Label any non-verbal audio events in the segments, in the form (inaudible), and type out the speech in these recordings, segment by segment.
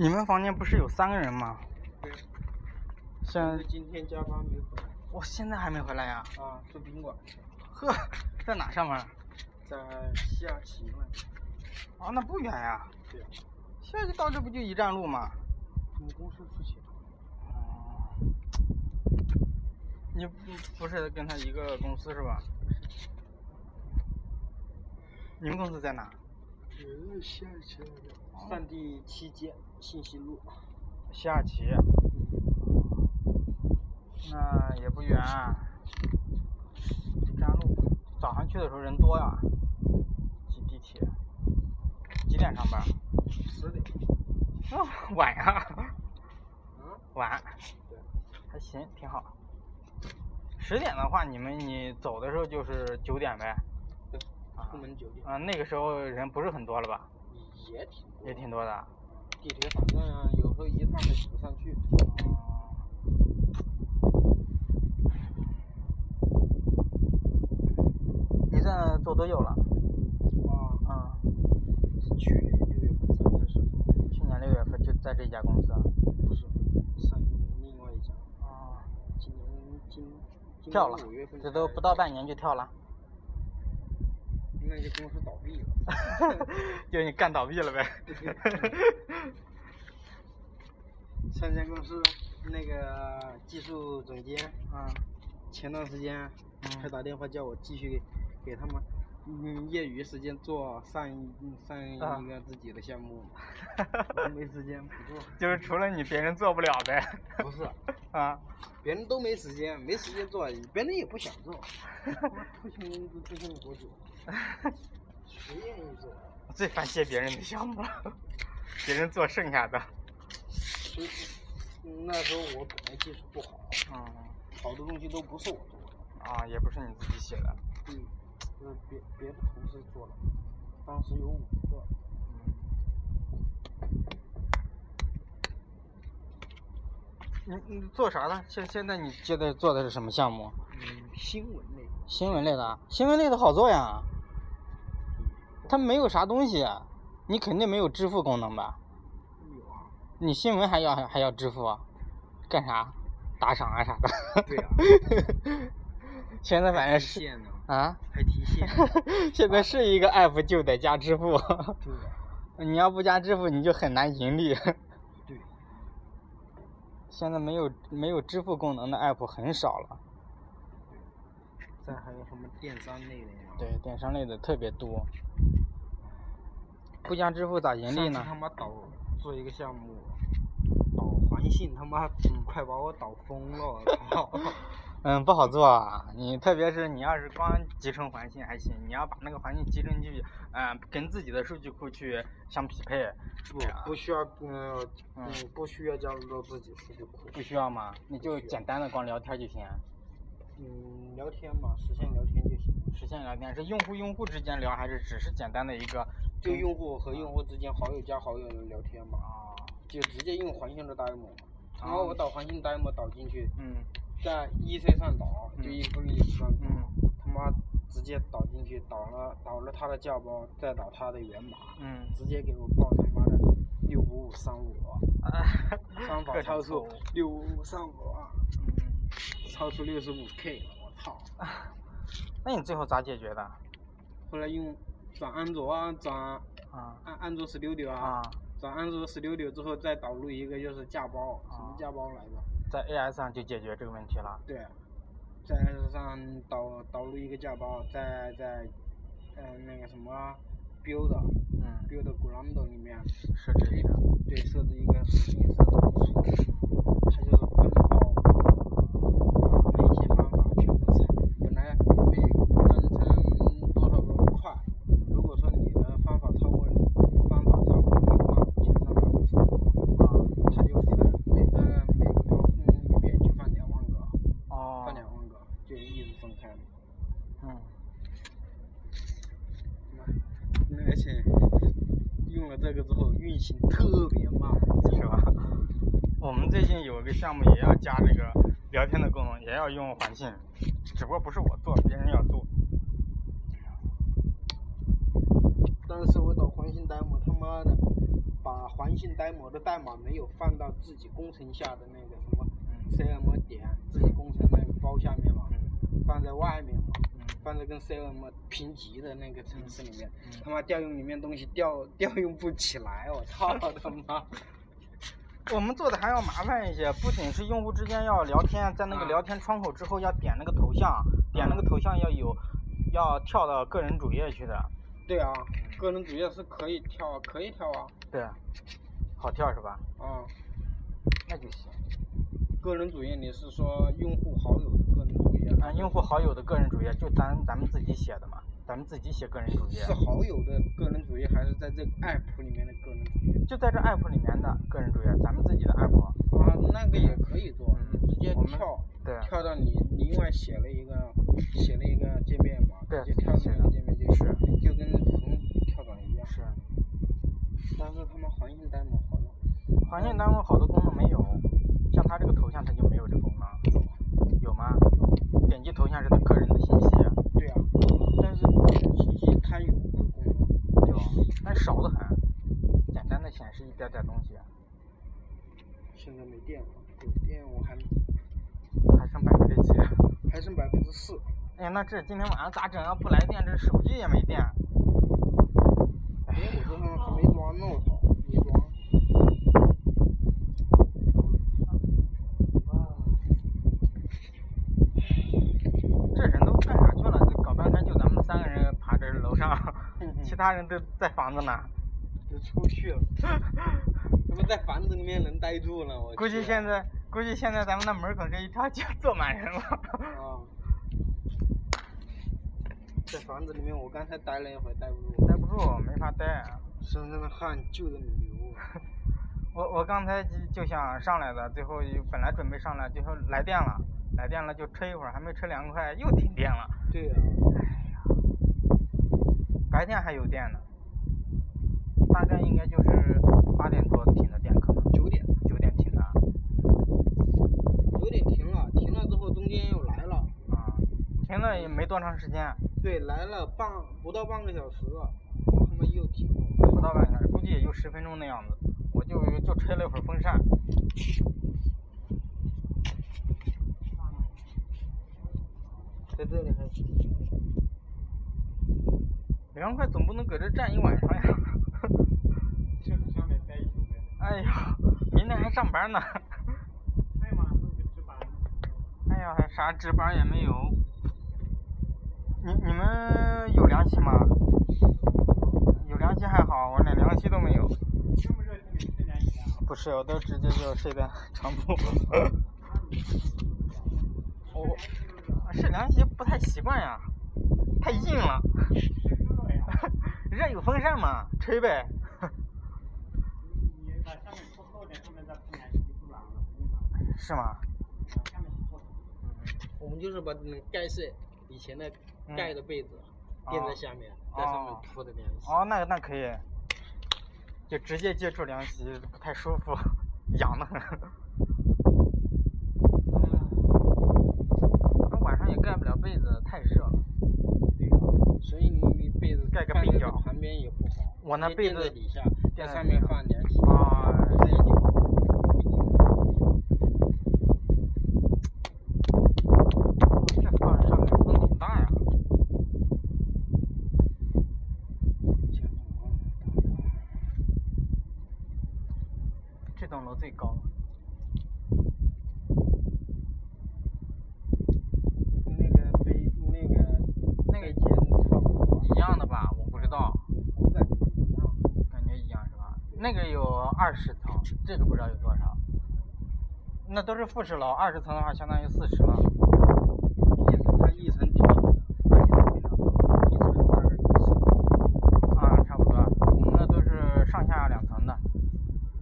你们房间不是有三个人吗？对。现在今天加班没回来。我现在还没回来呀。啊，住宾馆。呵，在哪上班？在下棋嘛。啊，那不远呀。对。现在到这不就一站路吗？我们公司出钱。哦。你不不是跟他一个公司是吧？你们公司在哪？也是下棋的。上第七街信息路。下棋。那也不远。一站路。早上去的时候人多呀。挤地铁。几点上班？十点。哦，晚呀。嗯。晚。对。还行，挺好。十点的话，你们你走的时候就是九点呗。对。出门九点。啊，那个时候人不是很多了吧？也挺多。也挺多的。地铁反正有时候一趟都挤不上去。哦。你在做多久了？我啊。是去年六月份才开始做。去年六月份就在这家公司？啊不是，上另外一家。啊。今年今。跳了，这都不到半年就跳了。那个公司倒闭了。(laughs) 就你干倒闭了呗。(laughs) 上家公司那个技术总监，啊，前段时间还打电话叫我继续给他们，嗯，业余时间做上一上一个自己的项目。(laughs) 我没时间不做。就是除了你，别人做不了呗。不是。啊。别人都没时间，没时间做，别人也不想做。(laughs) 退休工资退休了多久？谁愿意做？最烦接别人的项目了，别人做剩下的。所以那时候我本来技术不好，嗯，好多东西都不是我做的。啊，也不是你自己写的。对，就是别别的同事做了，当时有五个。你你做啥的？现现在你接的做的是什么项目？嗯，新闻类。新闻类的，新闻类的好做呀。它没有啥东西，你肯定没有支付功能吧？有啊。你新闻还要还要支付？干啥？打赏啊啥的。对呀。(laughs) 现在反正是啊。还提现。(laughs) 现在是一个 app 就得加支付。对。你要不加支付，你就很难盈利。对现在没有没有支付功能的 app 很少了。再还有什么电商类的呀？对，电商类的特别多。不加支付咋盈利呢？他妈导做一个项目，导环信他妈快把我导疯了，我操！(laughs) 嗯，不好做啊！你特别是你要是光集成环境还行，你要把那个环境集成进去，嗯，跟自己的数据库去相匹配。不，不需要，嗯，嗯，不需要加入到自己数据库。不需要吗？你就简单的光聊天就行。嗯，聊天嘛，实现聊天就行。实现聊天是用户用户之间聊，还是只是简单的一个？就用户和用户之间，好友加好友的聊天嘛。啊。就直接用环境的 demo，然后我导环境 demo 导进去。嗯。在 EC 上导，就一个历史上导，他妈直接导进去，导了导了他的价包，再导他的源码，直接给我报他妈的六五五三五，方法超出六五五三五，超出六十五 K，我操！那你最后咋解决的？后来用转安卓啊，转安安卓十六六啊，转安卓十六六之后再导入一个就是架包，什么架包来着？在 AS 上就解决这个问题了。对，在 AS 上导导入一个价包，在在，嗯，那个什么，build，嗯，build ground 里面设置一个，对，设置一个属性设置，它就是分包，那些方法全部采，本来每分成多少个块，如果说你的方法超过方法超过六万五千三百五十，啊，它就分每个每个包。就一直分开，嗯，而且用了这个之后运行特别慢，是吧？我们最近有个项目也要加那个聊天的功能，也要用环信，只不过不是我做，别人要做。当时我找环信 demo，他妈的把环境呆模的代码没有放到自己工程下的那个什么嗯 CM 点自己工程那个包下面嘛，嗯放在外面嘛，嗯放在跟 CM 平级的那个城市里面，嗯他妈调用里面东西调调用不起来，我操 (laughs) 他妈！我们做的还要麻烦一些，不仅是用户之间要聊天，在那个啊聊天窗口之后要点那个头像，点那个头像要有，要跳到个人主页去的。对啊，个人主页是可以跳啊，可以跳啊，对，好跳是吧？嗯，那就行。个人主页你是说用户好友的个人主页？啊，用户好友的个人主页就咱咱们自己写的嘛，咱们自己写个人主页是，好友的个人主页，还是在这个 app 里面的个人主页？就在这 app 里面的个人主页，咱们自己的 app。啊，那个也可以做，嗯你直接跳，对跳到你你另外写了一个写了一个界面嘛，对直接跳到那个界面就是就跟普通跳转一样。是。但是他们环境代码好多环境单位好多功能没有，像他这个头像他就没有这功能，有吗？点击头像是他个人的信息，对啊，但是个人信息它有这个功能。有，但是少得很，简单的显示一点点东西，现在没电了，有电我还还剩百分之几？还剩百分之四。哎呀，那这今天晚上咋整啊？不来电，这手机也没电。哎，我这上还没装呢，我操，没装。这人都干啥去了？搞半天就咱们三个人爬这楼上，其他人都在房子呢。就出去了，他 (laughs) 们在房子里面能待住了，我估计现在，估计现在咱们那门口这一条街坐满人了。啊，(laughs) 在房子里面，我刚才待了一会儿，待不住，待不住，没法待。身上的汗就这么流。(laughs) 我我刚才就就想上来的，最后本来准备上来，最后来电了，来电了就吹一会儿，还没吹凉快又停电了。对呀、白天还有电呢，大概应该就是八点多停的电，可能九点，九点停的。九点停了，停了之后中间又来了，啊，停了也没多长时间，对，来了半不到半个小时，他们又停了。不到半个小时，估计也就十分钟那样子。我就就吹了一会儿风扇，在这里还凉快总不能搁这站一晚上呀。哎呀，明天还上班呢。哎呀，还啥值班也没有。你你们有凉席吗？有凉席还好，我连凉席都没有。不是，我都直接就睡在床铺。(laughs) 我是凉席不太习惯呀，太硬了。(laughs) 热有风扇嘛，吹呗。是吗？下面铺厚。我们就是把那个盖式以前的盖的被子垫在下面，在上面铺的凉席。哦，那那可以，就直接接触凉席不太舒服，痒的很。那晚上也盖不了被子，太热了。对，所以你你被子盖个放在这冰角旁边也不好。我那被子底下，在上面放凉席。啊，这放上面风好大呀。这栋楼最高了。那个杯那个那个被间差不多吧，一样的吧？我不知道，我感觉一样。感觉一样是吧？那个有二十层，这个不知道有多少。那都是复式楼，二十层的话相当于四十了。一层它一层顶，一层大概有四个。啊，差不多。我们那都是上下两层的。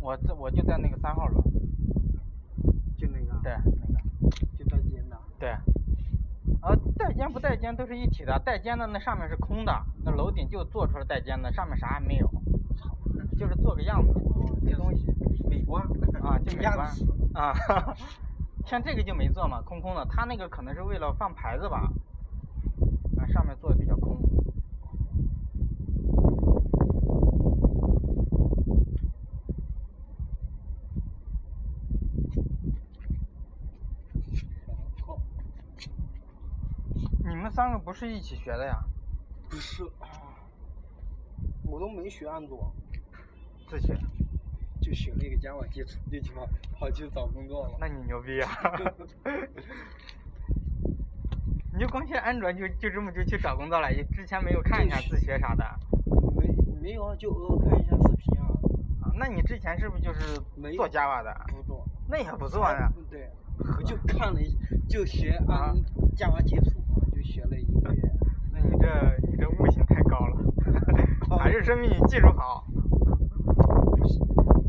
我在我就在那个三号楼，就那个。对，那个，就带尖的。对。呃，带尖不带尖都是一体的，带尖的那上面是空的，那楼顶就做出了带尖的，上面啥也没有，就是做个样子，这东西美观啊，就美观啊。(laughs) 像这个就没做嘛，空空的。他那个可能是为了放牌子吧，啊，上面做的比较空。你们三个不是一起学的呀？不是，我都没学安卓。自学。就学了一个 Java 基础，就去跑跑去找工作了。(laughs) 那你牛逼啊！(laughs) 你就光学安卓就就这么就去找工作了？你之前没有看一下自学啥的？没没有啊，就偶尔看一下视频啊。啊，那你之前是不是就是做 Java 的？不做。那也不做呀。对。我就看了一，就学安 Java 基础嘛，就学了一个月。(laughs) 那你这你这悟性太高了，还是说明你技术好。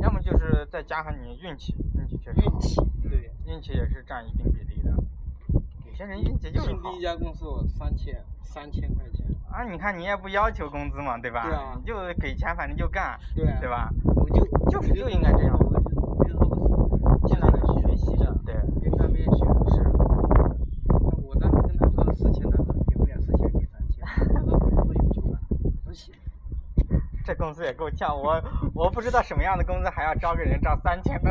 要么就是再加上你运气，运气确实。运气，对，运气也是占一定比例的。有些人运气就是好。第一家公司我三千，三千块钱。啊，你看你也不要求工资嘛，对吧？对啊。你就给钱，反正就干，对对吧？我就就是就应该这样。进来学习的，对，边干边学是。我当时跟他说的四千，他说给不了四千，给三千。他说工资有九万，不行。这工资也够呛，我我不知道什么样的工资还要招个人招三千的，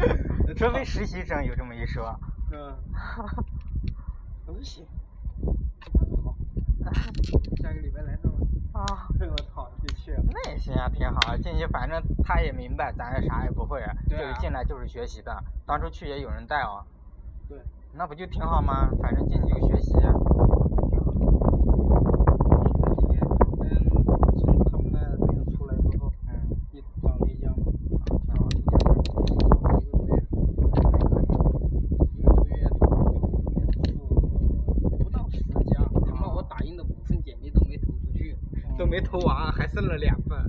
(laughs) 除非实习生有这么一说。嗯。不行。好。下个礼拜来弄。啊。(laughs) 我操，就去。那也行啊，挺好。进去反正他也明白，咱也啥也不会，就是进来就是学习的。当初去也有人带哦。对。那不就挺好吗？反正进去就学习。没投完，还剩了两份。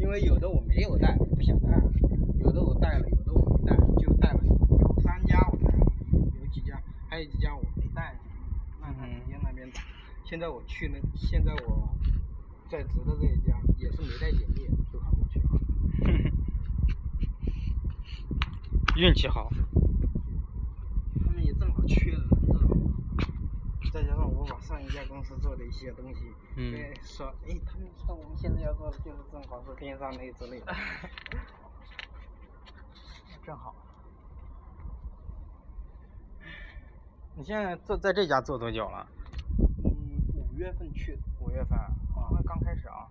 因为有的我没有带，不想带；有的我带了，有的我没带，就带了有三家我带，有几家，还有几家我没带，让他直接那边打。现在我去了，现在我在职的这一家也是没带简历，就跑过去了。(laughs) 运气好。他们也正好缺一家公司做的一些东西，嗯，说，哎，他们说我们现在要做的就是正好是电商类之类的，(laughs) 正好。你现在做在这家做多久了？嗯，五月份去的。五月份。啊，那刚开始啊。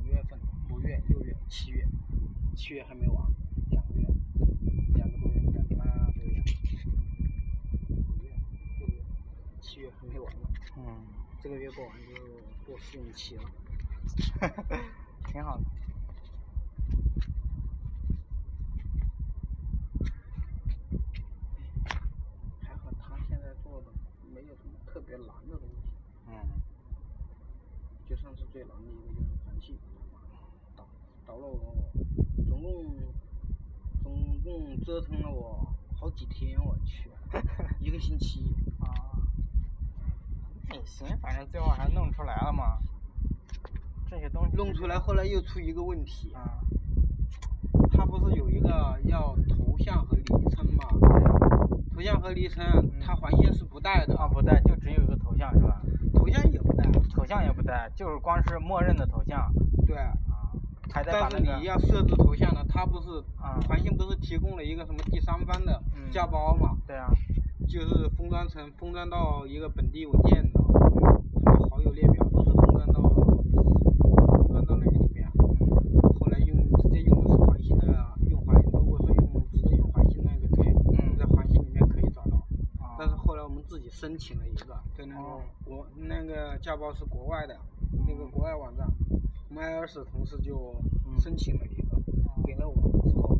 五月份，五月、六月、七月，七月还没完，两个月，两个多月，两个多月。七月还没完呢，嗯，这个月过完就过试用期了，(laughs) 挺好的。还好他现在做的没有什么特别难的东西。嗯。就上次最难的一个就是环境，倒倒了我，总共总共折腾了我好几天，我去，(laughs) 一个星期。啊。也行，反正最后还弄出来了嘛。这些东西弄出来，后来又出一个问题。啊。他不是有一个要头像和昵称嘛？头像和昵称，它环线是不带的。啊，不带，就只有一个头像是吧？头像也不带。头像也不带，就是光是默认的头像。对。啊。还在但是你要设置头像呢，它不是环线不是提供了一个什么第三方的架包嘛？对啊。就是封装成封装到一个本地文件好友列表都是封装到封装到那个里面。后来用直接用的是环信的，用环如果说用直接用环信那个 K，在环信里面可以找到。但是后来我们自己申请了一个，在那个国那个架包是国外的，那个国外网站，我们 iOS 同事就申请了一个，给了我之后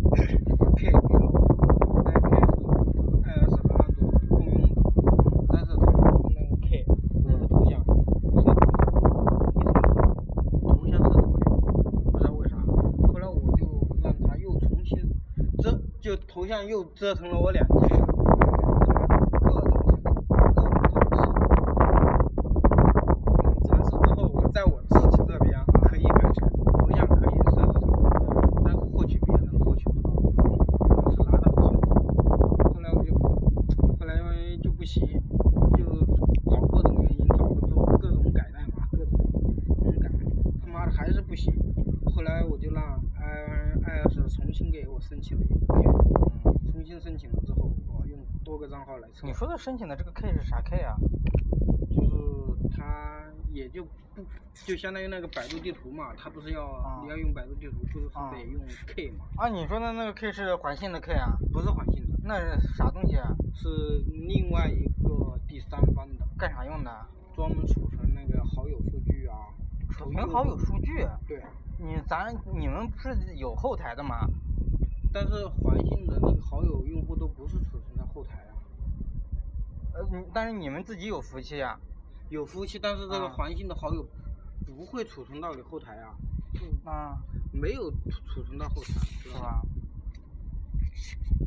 ，K 给了我。就头像又折腾了我两天，各种各种尝试之后，我在我自己这边可以改成，头像可以设置成但是获取别人获取不到，是拿到不好。后来我就，后来因为就不行，就找各种原因，找做各种改代码，各种改，他妈的还是不行。后来我就让 i iOS 重新给我申请了一个。重新申请了之后，我用多个账账号来测你。说的申请的这个 K 是啥 K 啊？就是它也就不就相当于那个百度地图嘛，它不是要、啊你要用百度地图，就是啊得用 K 嘛，啊，你说的那个 K 是环信的 K 啊？不是环信的，那是啥东西啊？是另外一个第三方的，干啥用的？专门储存那个好友数据啊，储存好友数据。对啊，你咱你们不是有后台的吗？但是环信的那个好友用户都不是储存在后台啊，呃，但是你们自己有服务器啊？有服务器，但是这个啊环信的好友不会储存到你后台啊，啊，没有储储存到后台，是是？吧？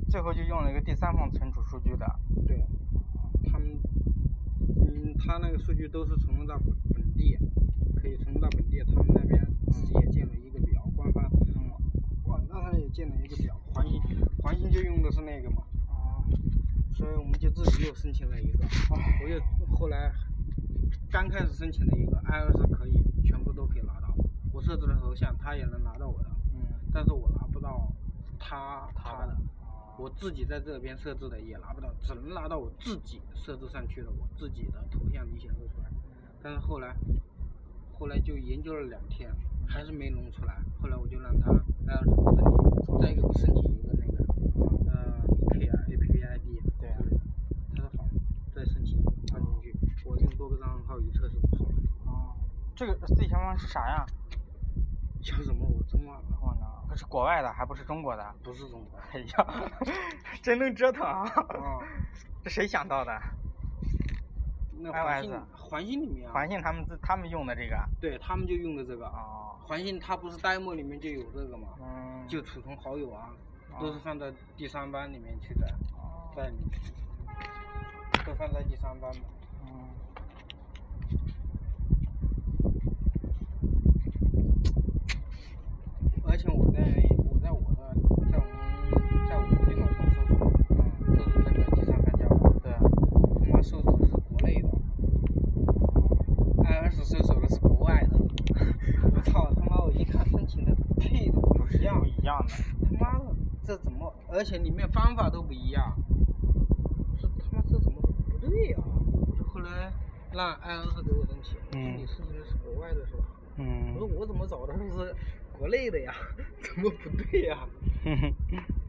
最后就用了一个第三方存储数据的。对，他们，嗯，他那个数据都是存入到本本地，可以存入到本地，他们那边自己也建了一个表，官方嗯。网站上也建了一个表，环信环信就用的是那个嘛，哦。所以我们就自己又申请了一个，我又后来刚开始申请了一个 iOS 可以全部都可以拿到，我设置了头像，他也能拿到我的，嗯。但是我拿不到他他的。我自己在这边设置的也拿不到，只能拿到我自己设置上去的我自己的头像能显示出来。但是后来，后来就研究了两天，还是没弄出来。后来我就让他 iOS 申请，再给我申请一个那个呃 K 啊 A P P I D。对啊他说好，再申请一个放进去。我用多个账号一测试不好了，哦。这个最前方是啥呀？叫什么我真忘了，我呢？可是国外的，还不是中国的。不是中国。哎呀，真能折腾啊！啊，这谁想到的？那环信环信里面啊，环信他们自他们用的这个。对他们就用的这个。哦。环信它不是 demo 里面就有这个嘛，嗯。就储存好友啊，哦都是放在第三班里面去的，哦。在里面，都放在第三班嘛。嗯。而且我在我在我的在我们在我的电脑上搜索，嗯，就是这个第三班加我，对。他妈搜索的是国内的，iOS 搜索的是国外的，我操他妈我一看申请的配的不一样不，一样的。他妈的，这怎么？而且里面方法都不一样。我说他妈这怎么不对呀、我就后来让 iOS 给我东西，我说嗯你申请的是国外的是吧？嗯我说我怎么找的是国内的呀？(laughs) 怎么不对呀？(laughs)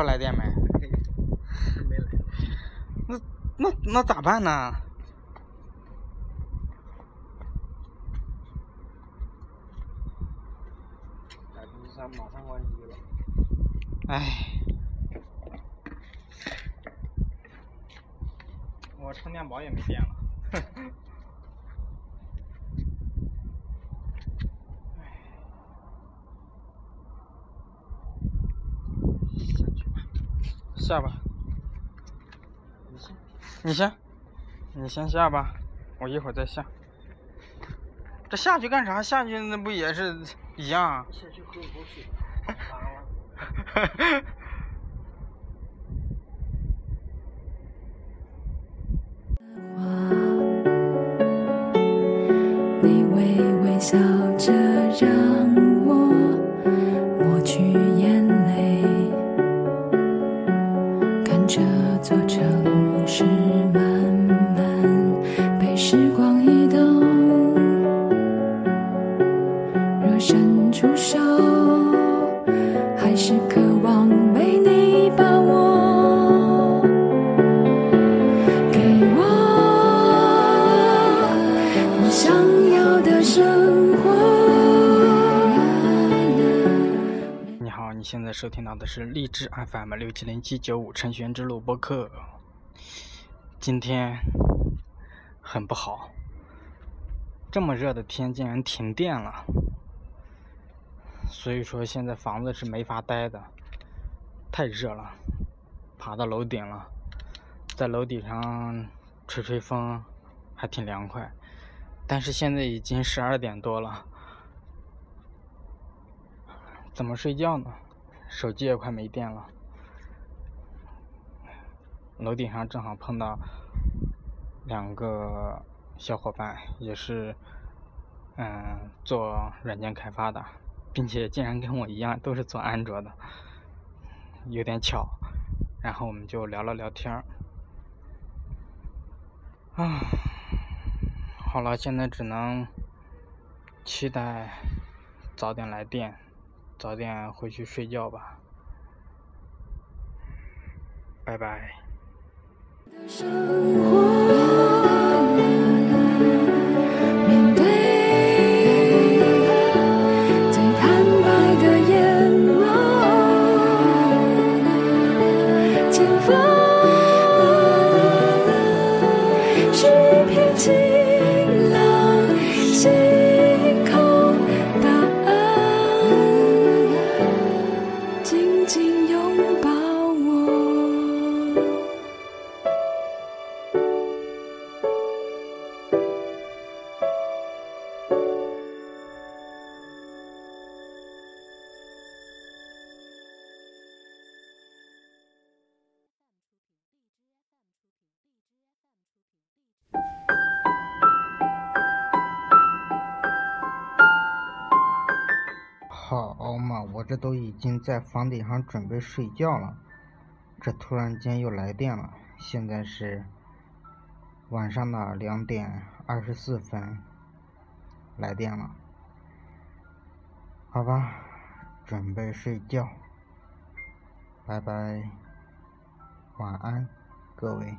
说来电没？没来。那那那咋办呢？百分之三马上关机了。唉，我充电宝也没电了。下去吧。下吧，你先。你先，你先下吧，我一会儿再下。这下去干啥？下去那不也是一样？下去喝口水。城市慢慢被时光移动。你。好，你现在收听到的是励志 FM 六七零七九五程序员之路播客。今天很不好，这么热的天竟然停电了，所以说现在房子是没法待的，太热了。爬到楼顶了，在楼顶上吹吹风，还挺凉快。但是现在已经十二点多了，怎么睡觉呢？手机也快没电了。楼顶上正好碰到两个小伙伴，也是嗯做软件开发的，并且竟然跟我一样都是做安卓的，有点巧。然后我们就聊了聊天儿。啊，好了，现在只能期待早点来电，早点回去睡觉吧。拜拜。生好嘛，我这都已经在房顶上准备睡觉了，这突然间又来电了。现在是晚上的两点二十四分，来电了。好吧，准备睡觉，拜拜，晚安，各位。